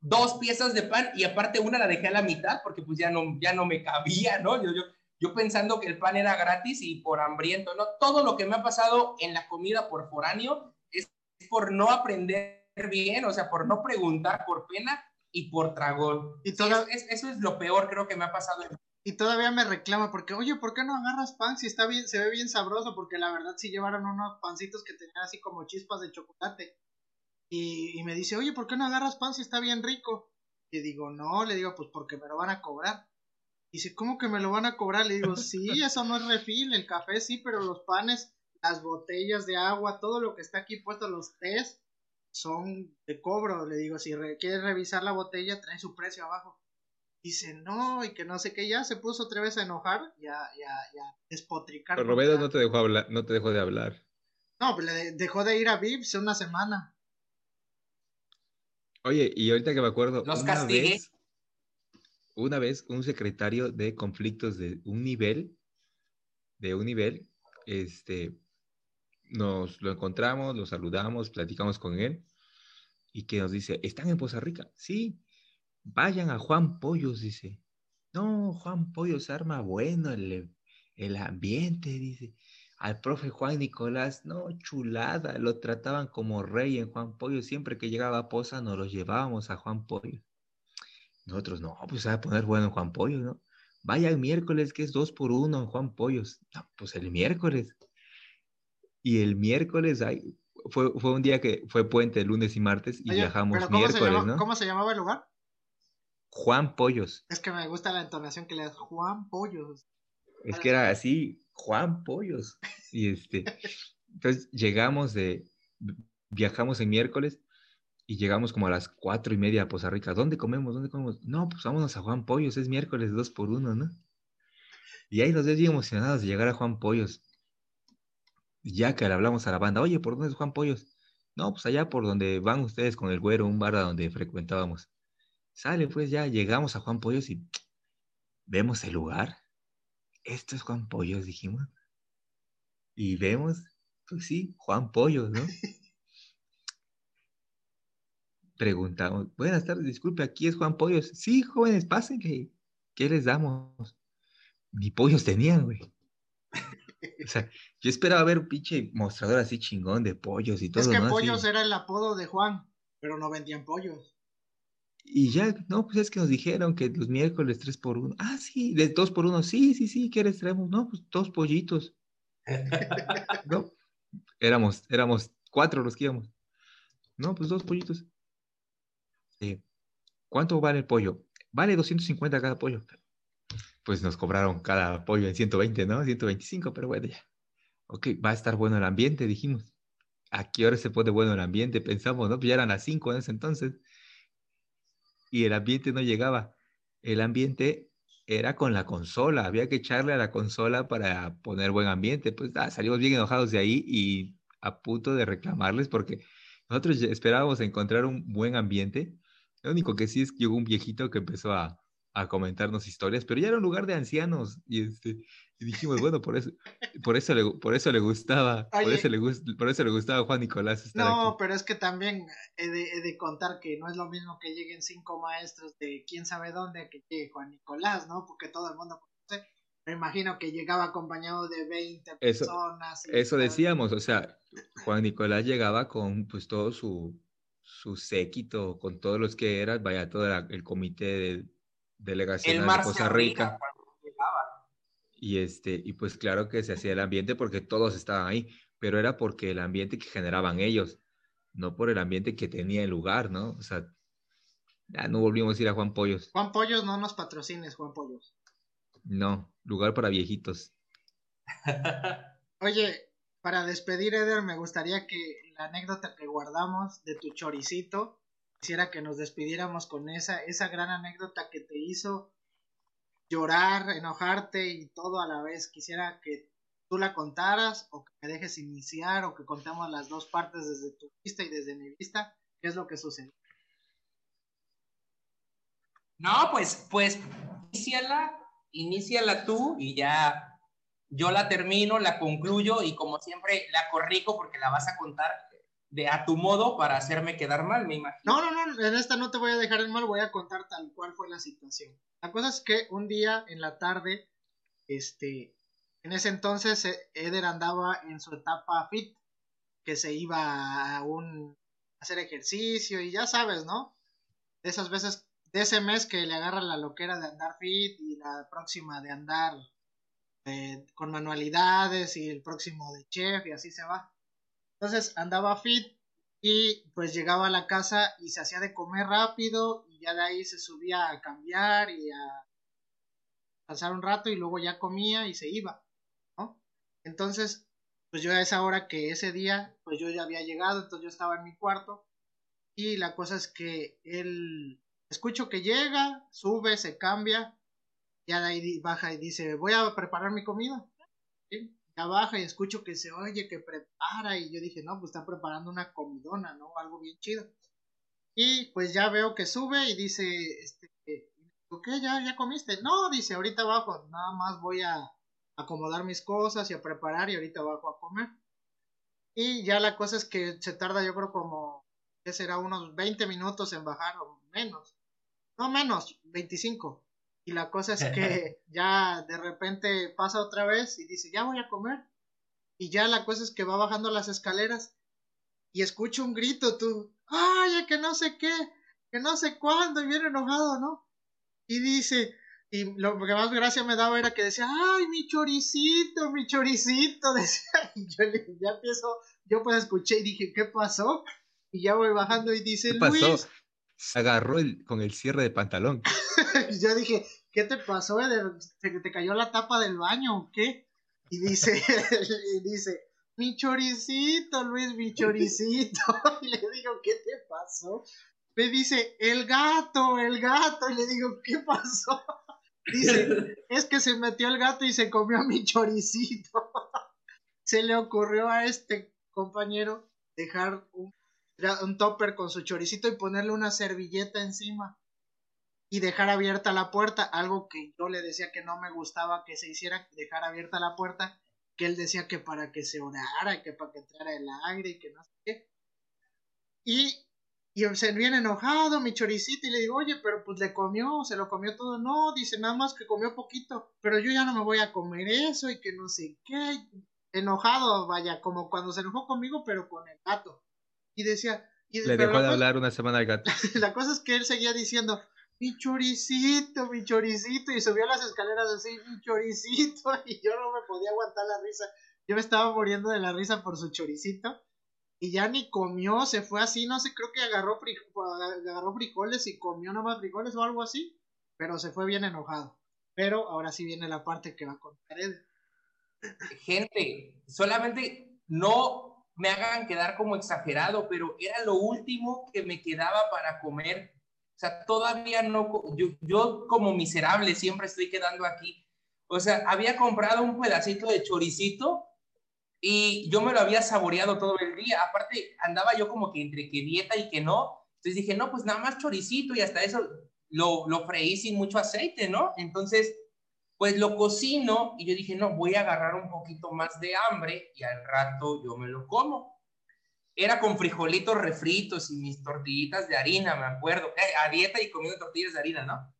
dos piezas de pan y aparte una la dejé a la mitad porque pues ya no, ya no me cabía, ¿no? Yo, yo, yo pensando que el pan era gratis y por hambriento, ¿no? Todo lo que me ha pasado en la comida por foráneo es por no aprender bien, o sea, por no preguntar por pena y por tragón. Y todo, eso es lo peor creo que me ha pasado. Y todavía me reclama porque, oye, ¿por qué no agarras pan si está bien, se ve bien sabroso? Porque la verdad sí llevaron unos pancitos que tenían así como chispas de chocolate. Y, me dice, oye, ¿por qué no agarras pan si está bien rico? Y digo, no, le digo, pues porque me lo van a cobrar. Y dice, ¿cómo que me lo van a cobrar? Le digo, sí, eso no es refil, el café sí, pero los panes, las botellas de agua, todo lo que está aquí puesto, los tés, son de cobro. Le digo, si quieres revisar la botella, trae su precio abajo. Dice, no, y que no sé qué, ya se puso otra vez a enojar, ya, ya, ya, despotricar. Pero Roberto no te dejó hablar, no te dejó de hablar. No, pues le dejó de ir a Vips una semana. Oye, y ahorita que me acuerdo, una vez, una vez un secretario de conflictos de un nivel, de un nivel, este, nos lo encontramos, lo saludamos, platicamos con él y que nos dice, ¿están en Poza Rica? Sí, vayan a Juan Pollos, dice. No, Juan Pollos arma bueno el, el ambiente, dice. Al profe Juan Nicolás, no, chulada, lo trataban como rey en Juan Pollos. Siempre que llegaba a Poza nos lo llevábamos a Juan Pollos. Nosotros, no, pues se va a poner bueno en Juan Pollos, ¿no? Vaya el miércoles que es dos por uno en Juan Pollos. No, pues el miércoles. Y el miércoles hay, fue, fue un día que fue puente, lunes y martes, y viajamos miércoles, ¿no? ¿Cómo se llamaba el lugar? Juan Pollos. Es que me gusta la entonación que le das, Juan Pollos. Es que era así, Juan Pollos. Y este, entonces llegamos de, viajamos el miércoles y llegamos como a las cuatro y media a Poza Rica. ¿Dónde comemos? ¿Dónde comemos? No, pues vámonos a Juan Pollos, es miércoles dos por uno, ¿no? Y ahí nos ves bien emocionados de llegar a Juan Pollos ya que le hablamos a la banda, oye, ¿por dónde es Juan Pollos? No, pues allá por donde van ustedes con el güero, un bar a donde frecuentábamos. Sale, pues ya llegamos a Juan Pollos y vemos el lugar. Esto es Juan Pollos, dijimos. Y vemos, pues sí, Juan Pollos, ¿no? Preguntamos, buenas tardes, disculpe, aquí es Juan Pollos. Sí, jóvenes, pasen, que ¿qué les damos? Ni pollos tenían, güey. O sea, yo esperaba ver un pinche mostrador así chingón de pollos y todo. Es que pollos era el apodo de Juan, pero no vendían pollos. Y ya, no, pues es que nos dijeron que los miércoles tres por uno. Ah, sí, de dos por uno. Sí, sí, sí, ¿quieres traemos? No, pues dos pollitos. no, éramos, éramos cuatro los que íbamos. No, pues dos pollitos. ¿Cuánto vale el pollo? Vale 250 cada pollo. Pues nos cobraron cada pollo en 120, ¿no? 125, pero bueno, ya. Ok, va a estar bueno el ambiente, dijimos. ¿A qué hora se pone bueno el ambiente? Pensamos, ¿no? Pues ya eran las 5 en ese entonces. Y el ambiente no llegaba. El ambiente era con la consola. Había que echarle a la consola para poner buen ambiente. Pues ah, salimos bien enojados de ahí y a punto de reclamarles porque nosotros esperábamos encontrar un buen ambiente. Lo único que sí es que llegó un viejito que empezó a, a comentarnos historias, pero ya era un lugar de ancianos y, este, y dijimos, bueno, por eso, por eso, le, por eso le gustaba, por, eso le, por eso le gustaba a Juan Nicolás. no, pero es que también he de, de, contar que no es lo mismo que lleguen cinco maestros de quién sabe dónde que llegue Juan Nicolás, ¿no? Porque todo el mundo conoce. Me imagino que llegaba acompañado de 20 personas. Eso, decíamos, o sea, Juan Nicolás llegaba con pues todo su, su séquito, con todos los que eran, vaya, todo el comité de delegación de Costa Rica. Y, este, y pues claro que se hacía el ambiente porque todos estaban ahí, pero era porque el ambiente que generaban ellos, no por el ambiente que tenía el lugar, ¿no? O sea, ya no volvimos a ir a Juan Pollos. Juan Pollos no nos patrocines, Juan Pollos. No, lugar para viejitos. Oye, para despedir, Eder, me gustaría que la anécdota que guardamos de tu choricito, quisiera que nos despidiéramos con esa, esa gran anécdota que te hizo llorar, enojarte y todo a la vez. Quisiera que tú la contaras o que me dejes iniciar o que contemos las dos partes desde tu vista y desde mi vista. ¿Qué es lo que sucedió? No, pues, pues, iníciala, iníciala tú y ya yo la termino, la concluyo y como siempre la corrijo porque la vas a contar de a tu modo para hacerme quedar mal, me imagino. No, no, no, en esta no te voy a dejar en mal, voy a contar tal cual fue la situación. La cosa es que un día en la tarde, este, en ese entonces eh, Eder andaba en su etapa fit, que se iba a un hacer ejercicio y ya sabes, ¿no? De esas veces, de ese mes que le agarra la loquera de andar fit y la próxima de andar eh, con manualidades y el próximo de chef y así se va. Entonces andaba fit y pues llegaba a la casa y se hacía de comer rápido y ya de ahí se subía a cambiar y a pasar un rato y luego ya comía y se iba, ¿no? Entonces, pues yo a esa hora que ese día, pues yo ya había llegado, entonces yo estaba en mi cuarto y la cosa es que él, escucho que llega, sube, se cambia, ya de ahí baja y dice, voy a preparar mi comida. ¿Sí? Baja y escucho que se oye, que prepara y yo dije, no, pues está preparando una comidona, ¿no? Algo bien chido. Y pues ya veo que sube y dice, este, ¿qué? ¿Ya, ya comiste? No, dice, ahorita abajo, nada más voy a acomodar mis cosas y a preparar y ahorita bajo a comer. Y ya la cosa es que se tarda yo creo como, ¿qué será? Unos 20 minutos en bajar o menos. No menos, 25. Y la cosa es que ya de repente pasa otra vez y dice, ya voy a comer. Y ya la cosa es que va bajando las escaleras y escucha un grito, tú, ay, que no sé qué, que no sé cuándo, y viene enojado, ¿no? Y dice, y lo que más gracia me daba era que decía, ay, mi choricito, mi choricito, decía, y yo ya empiezo, yo pues escuché y dije, ¿qué pasó? Y ya voy bajando y dice, ¿Qué pasó? Se agarró con el cierre de pantalón. yo dije, ¿qué te pasó? ¿Te, te cayó la tapa del baño o qué? Y dice, y dice, mi choricito, Luis, mi choricito. Y le digo, ¿qué te pasó? Me dice, el gato, el gato. Y le digo, ¿qué pasó? Dice, es que se metió el gato y se comió mi choricito. Se le ocurrió a este compañero dejar un un topper con su choricito y ponerle una servilleta encima y dejar abierta la puerta, algo que yo le decía que no me gustaba que se hiciera, dejar abierta la puerta, que él decía que para que se orara, que para que entrara el aire y que no sé qué. Y, y se viene enojado mi choricito y le digo, oye, pero pues le comió, se lo comió todo. No, dice nada más que comió poquito, pero yo ya no me voy a comer eso y que no sé qué. Enojado, vaya, como cuando se enojó conmigo, pero con el gato y decía... Y, Le dejó de hablar una semana al gato. La cosa es que él seguía diciendo, mi choricito, mi choricito, y subió las escaleras así, mi choricito, y yo no me podía aguantar la risa. Yo me estaba muriendo de la risa por su choricito. y ya ni comió, se fue así, no sé, creo que agarró, agarró frijoles y comió nomás frijoles o algo así, pero se fue bien enojado. Pero ahora sí viene la parte que va a contar él. Gente, solamente no me hagan quedar como exagerado, pero era lo último que me quedaba para comer. O sea, todavía no, yo, yo como miserable siempre estoy quedando aquí. O sea, había comprado un pedacito de choricito y yo me lo había saboreado todo el día. Aparte, andaba yo como que entre que dieta y que no. Entonces dije, no, pues nada más choricito y hasta eso lo, lo freí sin mucho aceite, ¿no? Entonces, pues lo cocino y yo dije, no, voy a agarrar un poquito más de hambre y al rato yo me lo como. Era con frijolitos refritos y mis tortillitas de harina, me acuerdo. Eh, a dieta y comiendo tortillas de harina, ¿no?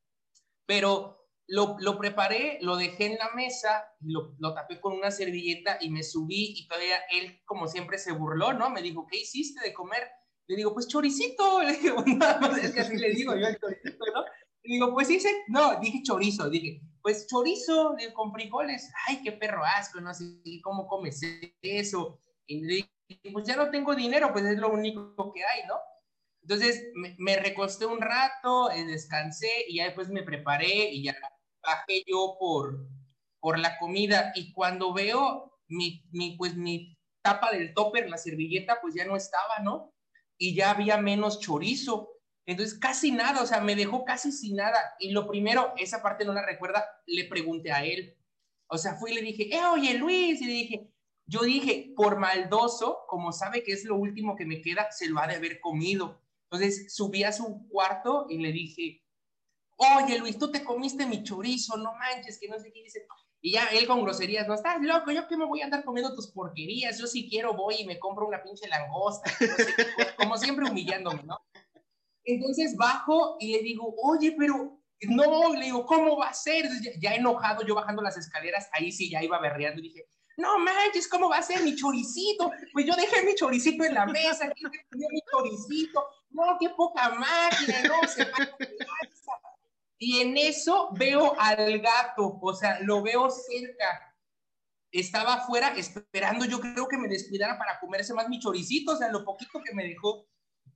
Pero lo, lo, preparé, lo dejé en la mesa, lo, lo, tapé con una servilleta y me subí y todavía él, como siempre, se burló, ¿no? Me dijo, ¿qué hiciste de comer? Le digo, pues choricito. Le dije, nada más, es que así le digo yo al choricito, ¿no? Le digo, pues hice, no, dije chorizo, dije, pues chorizo con frijoles. Ay, qué perro asco, no sé cómo comes eso. Y dije, pues ya no tengo dinero, pues es lo único que hay, ¿no? Entonces me, me recosté un rato, eh, descansé y ya después me preparé y ya bajé yo por, por la comida y cuando veo mi, mi, pues mi tapa del topper, la servilleta, pues ya no estaba, ¿no? Y ya había menos chorizo. Entonces, casi nada, o sea, me dejó casi sin nada. Y lo primero, esa parte no la recuerda, le pregunté a él. O sea, fui y le dije, eh, oye Luis, y le dije, yo dije, por maldoso, como sabe que es lo último que me queda, se lo ha de haber comido. Entonces subí a su cuarto y le dije, oye Luis, tú te comiste mi chorizo, no manches, que no sé qué dice. Y ya él con groserías, no estás loco, yo que me voy a andar comiendo tus porquerías, yo si quiero voy y me compro una pinche langosta, como siempre humillándome, ¿no? Entonces bajo y le digo, oye, pero no, le digo, ¿cómo va a ser? Ya, enojado, yo bajando las escaleras, ahí sí ya iba berreando y dije, no manches, ¿cómo va a ser mi choricito? Pues yo dejé mi choricito en la mesa, ¿quién mi choricito? No, qué poca máquina, no, se va a y en eso veo al gato, o sea, lo veo cerca. Estaba afuera esperando, yo creo que me descuidara para comerse más mi choricito, o sea, lo poquito que me dejó.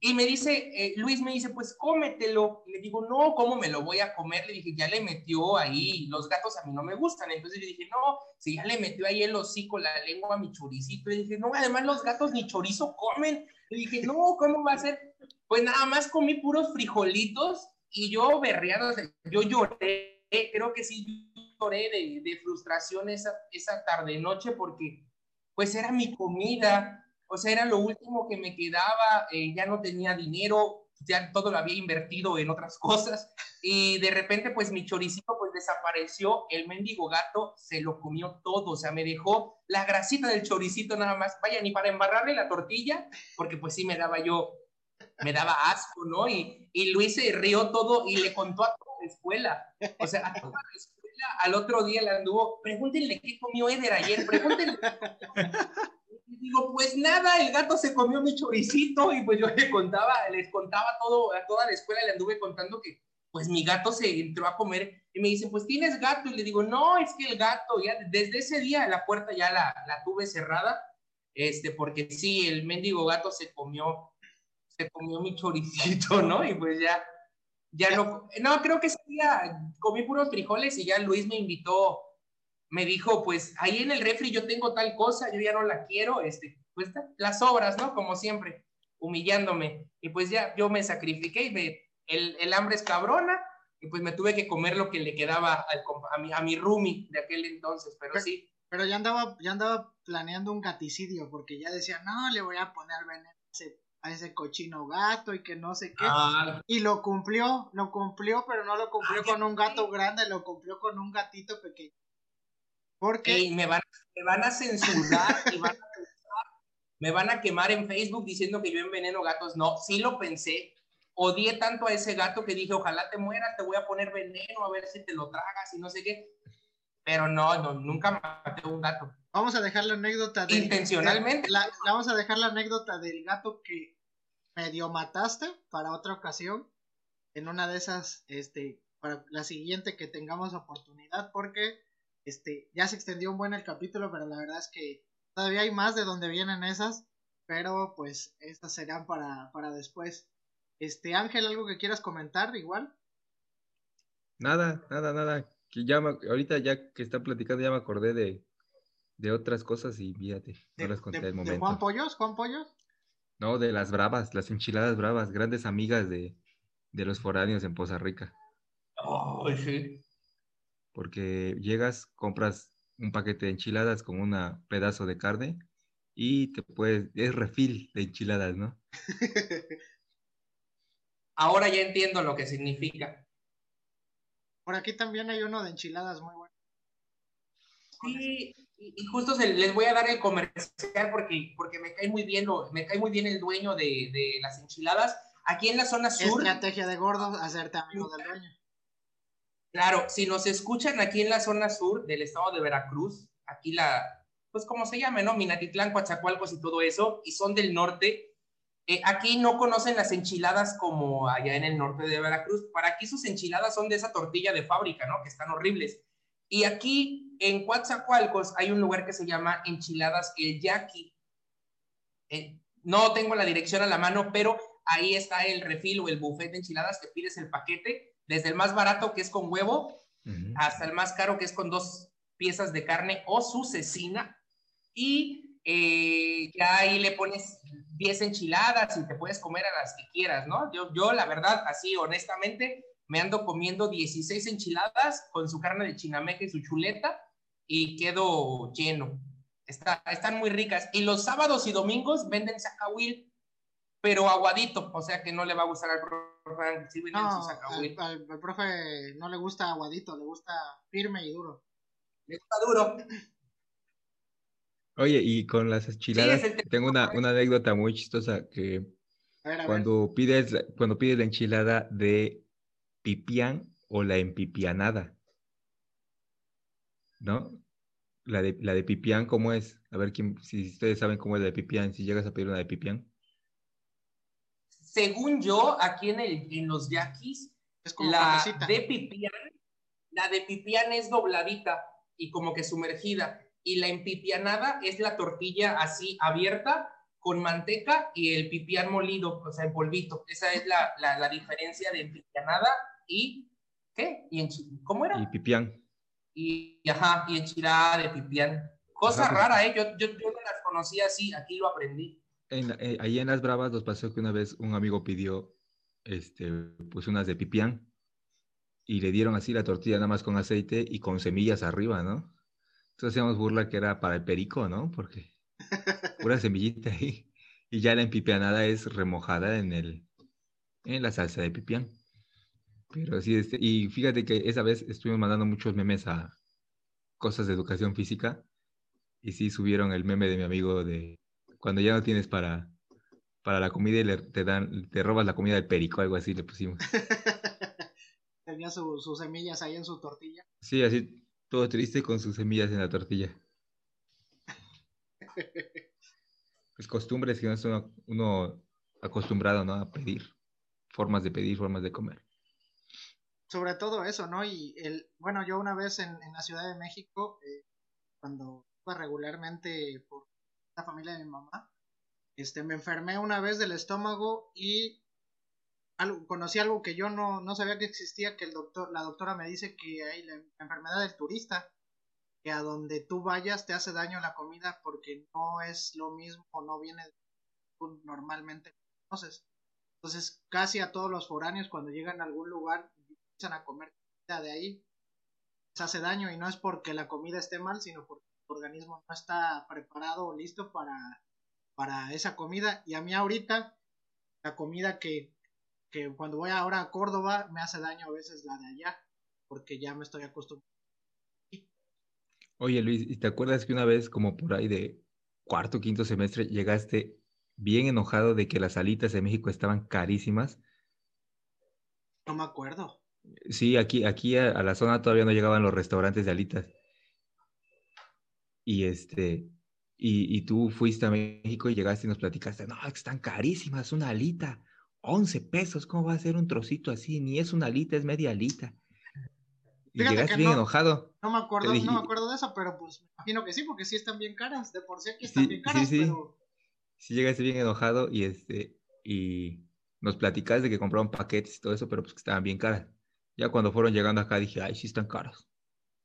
Y me dice, eh, Luis me dice, pues cómetelo. le digo, no, ¿cómo me lo voy a comer? Le dije, ya le metió ahí, los gatos a mí no me gustan. Entonces yo dije, no, si ya le metió ahí el hocico, la lengua mi choricito. Le dije, no, además los gatos ni chorizo comen. Le dije, no, ¿cómo va a ser? Pues nada más comí puros frijolitos y yo berreado, yo lloré, creo que sí lloré de, de frustración esa, esa tarde-noche porque pues era mi comida, o sea, era lo último que me quedaba, eh, ya no tenía dinero, ya todo lo había invertido en otras cosas y de repente pues mi choricito pues desapareció, el mendigo gato se lo comió todo, o sea, me dejó la grasita del choricito nada más, vaya, ni para embarrarle la tortilla, porque pues sí me daba yo me daba asco, ¿no? Y, y Luis se rió todo y le contó a toda la escuela. O sea, a toda la escuela al otro día le anduvo, pregúntenle qué comió Eder ayer, pregúntenle. Y digo, pues nada, el gato se comió mi choricito y pues yo le contaba, les contaba todo, a toda la escuela le anduve contando que pues mi gato se entró a comer y me dicen, pues tienes gato y le digo, no, es que el gato, ya desde ese día la puerta ya la, la tuve cerrada, este, porque sí, el mendigo gato se comió se comió mi choricito, ¿no? Y pues ya, ya no, no, creo que ese día comí puros frijoles y ya Luis me invitó, me dijo, pues ahí en el refri yo tengo tal cosa, yo ya no la quiero, este, pues las obras, ¿no? Como siempre, humillándome. Y pues ya yo me sacrifiqué y me, el, el hambre es cabrona, y pues me tuve que comer lo que le quedaba al, a, mi, a mi roomie de aquel entonces, pero, pero sí. Pero ya andaba, ya andaba planeando un gaticidio, porque ya decía, no, le voy a poner veneno a ese cochino gato y que no sé qué. Ah. Y lo cumplió, lo cumplió, pero no lo cumplió con un gato grande, lo cumplió con un gatito pequeño. Porque me, van, me van a censurar y van a me van a quemar en Facebook diciendo que yo enveneno gatos. No, sí lo pensé. Odié tanto a ese gato que dije, ojalá te mueras, te voy a poner veneno a ver si te lo tragas y no sé qué. Pero no, no nunca maté un gato. Vamos a dejar la anécdota de, intencionalmente. la, vamos a dejar la anécdota del gato que medio mataste para otra ocasión. En una de esas, este, para la siguiente que tengamos oportunidad, porque este, ya se extendió un buen el capítulo, pero la verdad es que todavía hay más de donde vienen esas. pero pues estas serán para, para después. Este Ángel, ¿algo que quieras comentar igual? Nada, nada, nada. Que ya ahorita ya que está platicando ya me acordé de, de otras cosas y fíjate, no las conté al momento. ¿De Juan Pollos? ¿Juan Pollos? No, de las bravas, las enchiladas bravas, grandes amigas de, de los foráneos en Poza Rica. Ay, sí. Porque llegas, compras un paquete de enchiladas con un pedazo de carne y te puedes, es refil de enchiladas, ¿no? Ahora ya entiendo lo que significa. Por aquí también hay uno de enchiladas muy bueno. Sí, y, justo les voy a dar el comercial porque, porque me cae muy bien me cae muy bien el dueño de, de las enchiladas. Aquí en la zona sur. Estrategia de gordo, hacerte amigo del dueño. Claro, si nos escuchan aquí en la zona sur del estado de Veracruz, aquí la, pues como se llame, ¿no? Minatitlán, Coatzacoalcos y todo eso, y son del norte, eh, aquí no conocen las enchiladas como allá en el norte de Veracruz. Para aquí sus enchiladas son de esa tortilla de fábrica, ¿no? Que están horribles. Y aquí en Coatzacoalcos hay un lugar que se llama Enchiladas El Yaqui. Eh, no tengo la dirección a la mano, pero ahí está el refil o el buffet de enchiladas que pides el paquete, desde el más barato que es con huevo hasta el más caro que es con dos piezas de carne o su cecina. Y eh, ya ahí le pones 10 enchiladas y te puedes comer a las que quieras, ¿no? Yo, yo, la verdad, así honestamente, me ando comiendo 16 enchiladas con su carne de chinameca y su chuleta y quedo lleno. Está, están muy ricas. Y los sábados y domingos venden sacahuil, pero aguadito, o sea que no le va a gustar al profe. no, al, al, profe no le gusta aguadito, le gusta firme y duro. Le gusta duro. Oye, y con las enchiladas, tengo una, anécdota muy chistosa que cuando pides cuando pides la enchilada de pipián o la empipianada, ¿no? La de, la de pipián, ¿cómo es? A ver quién, si ustedes saben cómo es la de pipián, si llegas a pedir una de pipián. Según yo, aquí en, el, en los yaquis, es como la de pipián, la de pipián es dobladita y como que sumergida y la empipianada es la tortilla así abierta con manteca y el pipián molido, o sea, en polvito. Esa es la, la, diferencia de empipianada y ¿qué? ¿Y ¿Cómo era? Y pipián. Y, ajá, y enchilada de pipián. Cosa pues rara, ¿eh? Yo, yo, yo, no las conocía así, aquí lo aprendí. En, eh, ahí en Las Bravas nos pasó que una vez un amigo pidió este, pues unas de pipián y le dieron así la tortilla nada más con aceite y con semillas arriba, ¿no? Entonces hacíamos burla que era para el perico, ¿no? Porque pura semillita ahí. Y ya la empipianada es remojada en, el, en la salsa de pipián. Pero sí, este, y fíjate que esa vez estuvimos mandando muchos memes a cosas de educación física. Y sí subieron el meme de mi amigo de cuando ya no tienes para, para la comida y te dan, te robas la comida del perico, algo así le pusimos. Tenía sus semillas ahí en su tortilla. Sí, así todo triste con sus semillas en la tortilla. Es costumbres que no es uno, acostumbrado, ¿no? A pedir. Formas de pedir, formas de comer. Sobre todo eso, ¿no? Y el, bueno, yo una vez en, la Ciudad de México, eh, cuando iba regularmente por familia de mi mamá, este, me enfermé una vez del estómago y conocí algo que yo no, no, sabía que existía, que el doctor, la doctora me dice que hay la, enfermedad del turista, que a donde tú vayas te hace daño la comida porque no es lo mismo no viene normalmente conoces. Entonces, casi a todos los foráneos cuando llegan a algún lugar empiezan a comer comida de ahí, les hace daño y no es porque la comida esté mal, sino porque organismo no está preparado o listo para, para esa comida. Y a mí ahorita, la comida que que cuando voy ahora a Córdoba me hace daño a veces la de allá, porque ya me estoy acostumbrado. Oye Luis, ¿y te acuerdas que una vez como por ahí de cuarto quinto semestre llegaste bien enojado de que las alitas de México estaban carísimas? No me acuerdo. Sí, aquí, aquí a, la zona todavía no llegaban los restaurantes de alitas. Y este, y, y, tú fuiste a México y llegaste y nos platicaste, no, están carísimas, una alita. 11 pesos, ¿cómo va a ser un trocito así? Ni es una alita, es media alita. Y llegaste bien enojado. No me acuerdo, no me acuerdo de eso, pero pues me imagino que sí, porque sí están bien caras. De por sí aquí están bien caras, pero. si llegaste bien enojado y este, y nos platicaste de que compraron paquetes y todo eso, pero pues que estaban bien caras. Ya cuando fueron llegando acá dije, ay, sí están caras.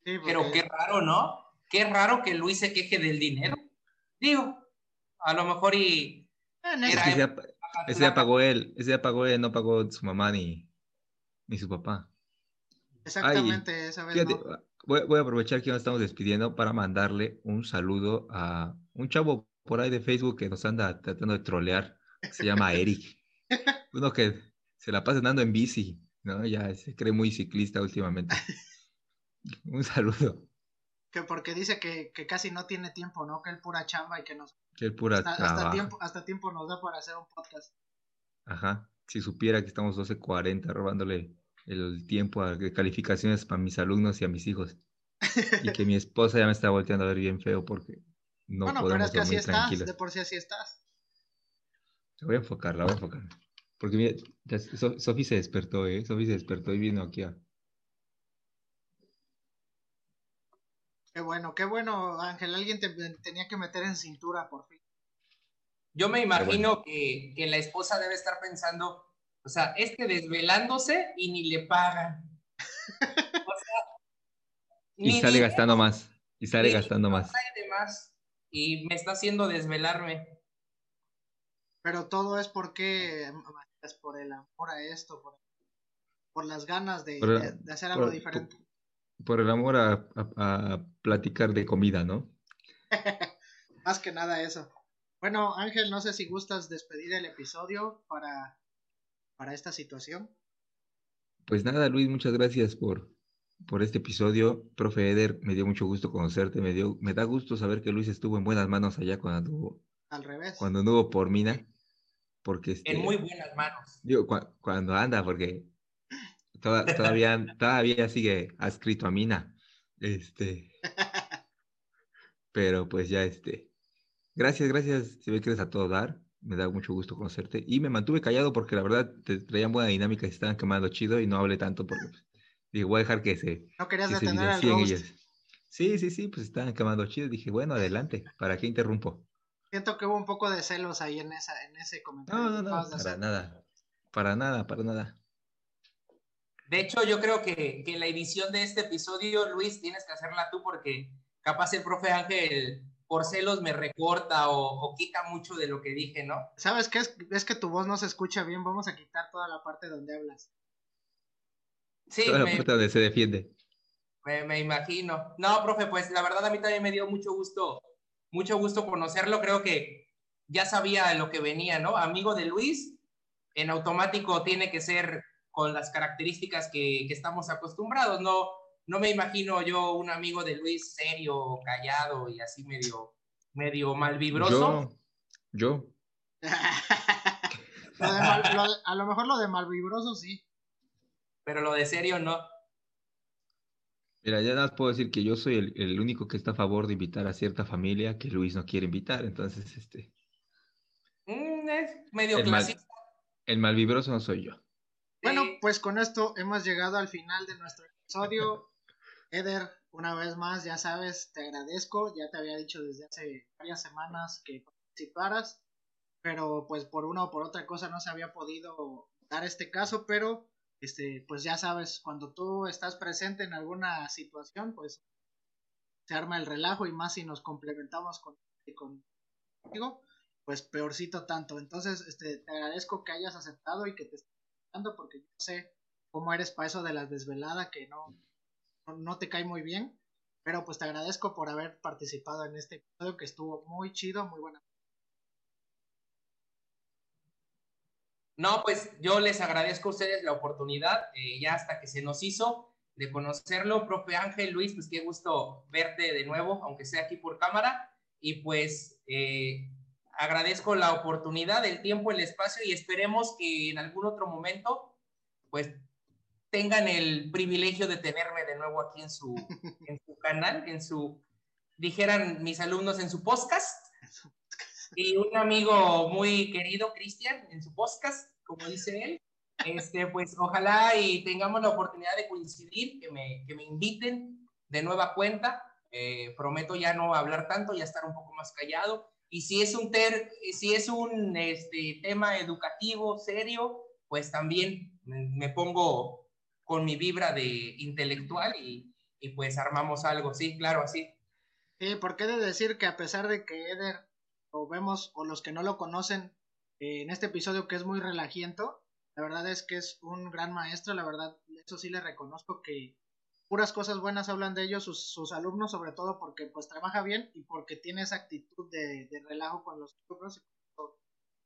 Pero qué raro, ¿no? Qué raro que Luis se queje del dinero. Digo, a lo mejor y... ese, día, pagó él, ese día pagó él, no pagó su mamá ni, ni su papá. Exactamente, esa vez voy, voy, a aprovechar que nos estamos despidiendo para mandarle un saludo a un chavo por ahí de Facebook que nos anda tratando de trolear. Se llama Eric. Uno que se la pasa andando en bici, ¿no? Ya se cree muy ciclista últimamente. Un saludo. Que porque dice que, casi no tiene tiempo, ¿no? Que él pura chamba y que nos... Que él pura hasta, tiempo, hasta tiempo nos da para hacer un podcast. Ajá. Si supiera que estamos 12.40 robándole el tiempo de calificaciones para mis alumnos y a mis hijos. y que mi esposa ya me está volteando a ver bien feo porque no bueno, pero es que así estás, de por sí así estás. La voy a enfocar, la voy a enfocar. Porque mira, Sofi se despertó, ¿eh? Sofi se despertó y vino aquí a... Qué bueno, qué bueno, Ángel. Alguien te tenía que meter en cintura, por fin. Yo me imagino que, que, la esposa debe estar pensando, o sea, este desvelándose y ni le pagan. y sale gastando más. Y sale gastando más. Y me está haciendo desvelarme. Pero todo es porque es por el amor a esto, por, las ganas de, hacer algo diferente. Por, el amor a, platicar de comida, ¿no? Más que nada eso. Bueno, Ángel, no sé si gustas despedir el episodio para, para esta situación. Pues nada, Luis, muchas gracias por, por este episodio. Profe Eder, me dio mucho gusto conocerte, me, dio, me da gusto saber que Luis estuvo en buenas manos allá cuando anduvo, Al revés. Cuando anduvo por Mina. Porque este, en muy buenas manos. Digo, cuando anda, porque todavía, todavía sigue adscrito a Mina. Este. Pero pues ya este. Gracias, gracias. Si me quieres a todo dar, me da mucho gusto conocerte. Y me mantuve callado porque la verdad te traían buena dinámica y se estaban quemando chido y no hablé tanto porque pues, digo, voy a dejar que se. No querías detener al ellos. Sí, sí, sí, pues estaban quemando chido. Dije, bueno, adelante, ¿para qué interrumpo? Siento que hubo un poco de celos ahí en, esa, en ese comentario. No, no, no, para nada. Para nada, para nada. De hecho, yo creo que, que la edición de este episodio, Luis, tienes que hacerla tú porque capaz el profe Ángel por celos me recorta o, quita mucho de lo que dije, ¿no? ¿Sabes qué? Es, es, que tu voz no se escucha bien. Vamos a quitar toda la parte donde hablas. Sí. Toda la parte donde se defiende. Me, me, imagino. No, profe, pues la verdad a mí también me dio mucho gusto mucho gusto conocerlo, creo que ya sabía lo que venía, ¿no? Amigo de Luis, en automático tiene que ser con las características que, estamos acostumbrados, no, no me imagino yo un amigo de Luis serio, callado y así medio, medio malvibroso. Yo, yo. a lo mejor lo de malvibroso sí. Pero lo de serio no. Mira, ya nada puedo decir que yo soy el, único que está a favor de invitar a cierta familia que Luis no quiere invitar, entonces este. Mm, es medio el el malvibroso no soy yo. Pues con esto hemos llegado al final de nuestro episodio. Eder, una vez más, ya sabes, te agradezco. Ya te había dicho desde hace varias semanas que participaras, pero pues por una o por otra cosa no se había podido dar este caso, pero este, pues ya sabes, cuando tú estás presente en alguna situación, pues se arma el relajo y más si nos complementamos con, contigo, pues peorcito tanto. Entonces, este, te agradezco que hayas aceptado y que te estés porque yo sé cómo eres para eso de la desvelada que no, no te cae muy bien, pero pues te agradezco por haber participado en este episodio que estuvo muy chido, muy buena. No, pues yo les agradezco a ustedes la oportunidad, eh, ya hasta que se nos hizo de conocerlo, profe Ángel Luis, pues qué gusto verte de nuevo, aunque sea aquí por cámara, y pues eh, agradezco la oportunidad, el tiempo, el espacio, y esperemos que en algún otro momento, pues tengan el privilegio de tenerme de nuevo aquí en su, en su canal, en su, dijeran mis alumnos, en su podcast y un amigo muy querido, Cristian, en su podcast, como dice él. Este, pues ojalá y tengamos la oportunidad de coincidir, que me, que me inviten de nueva cuenta. Eh, prometo ya no hablar tanto, ya estar un poco más callado. Y si es un, ter, si es un este, tema educativo serio, pues también me pongo con mi vibra de intelectual y, y pues armamos algo, sí, claro, así. Sí, porque he de decir que a pesar de que Eder, lo vemos, o los que no lo conocen, eh, en este episodio que es muy relajiento, la verdad es que es un gran maestro, la verdad, eso sí le reconozco que puras cosas buenas hablan de ellos, sus, alumnos, sobre todo porque pues trabaja bien y porque tiene esa actitud de, relajo con los alumnos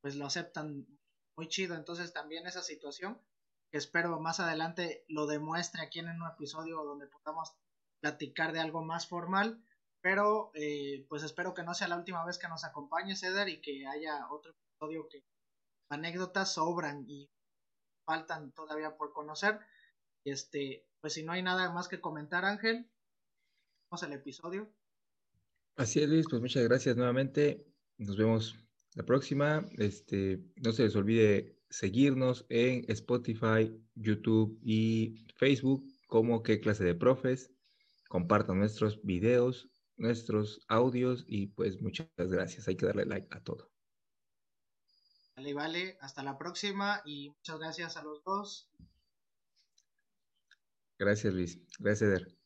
pues lo aceptan muy chido. Entonces también esa situación que espero más adelante lo demuestre aquí en un episodio donde podamos platicar de algo más formal. Pero eh, pues espero que no sea la última vez que nos acompañe Ceder y que haya otro episodio que anécdotas sobran y faltan todavía por conocer. Este, pues si no hay nada más que comentar, Ángel, vamos al episodio. Así es, Luis, pues muchas gracias nuevamente. Nos vemos la próxima. Este, no se les olvide seguirnos en Spotify, YouTube y Facebook como qué clase de profes. Compartan nuestros videos, nuestros audios y pues muchas gracias. Hay que darle like a todo. Vale, vale. Hasta la próxima y muchas gracias a los dos. Gracias, Luis. Gracias, Eder.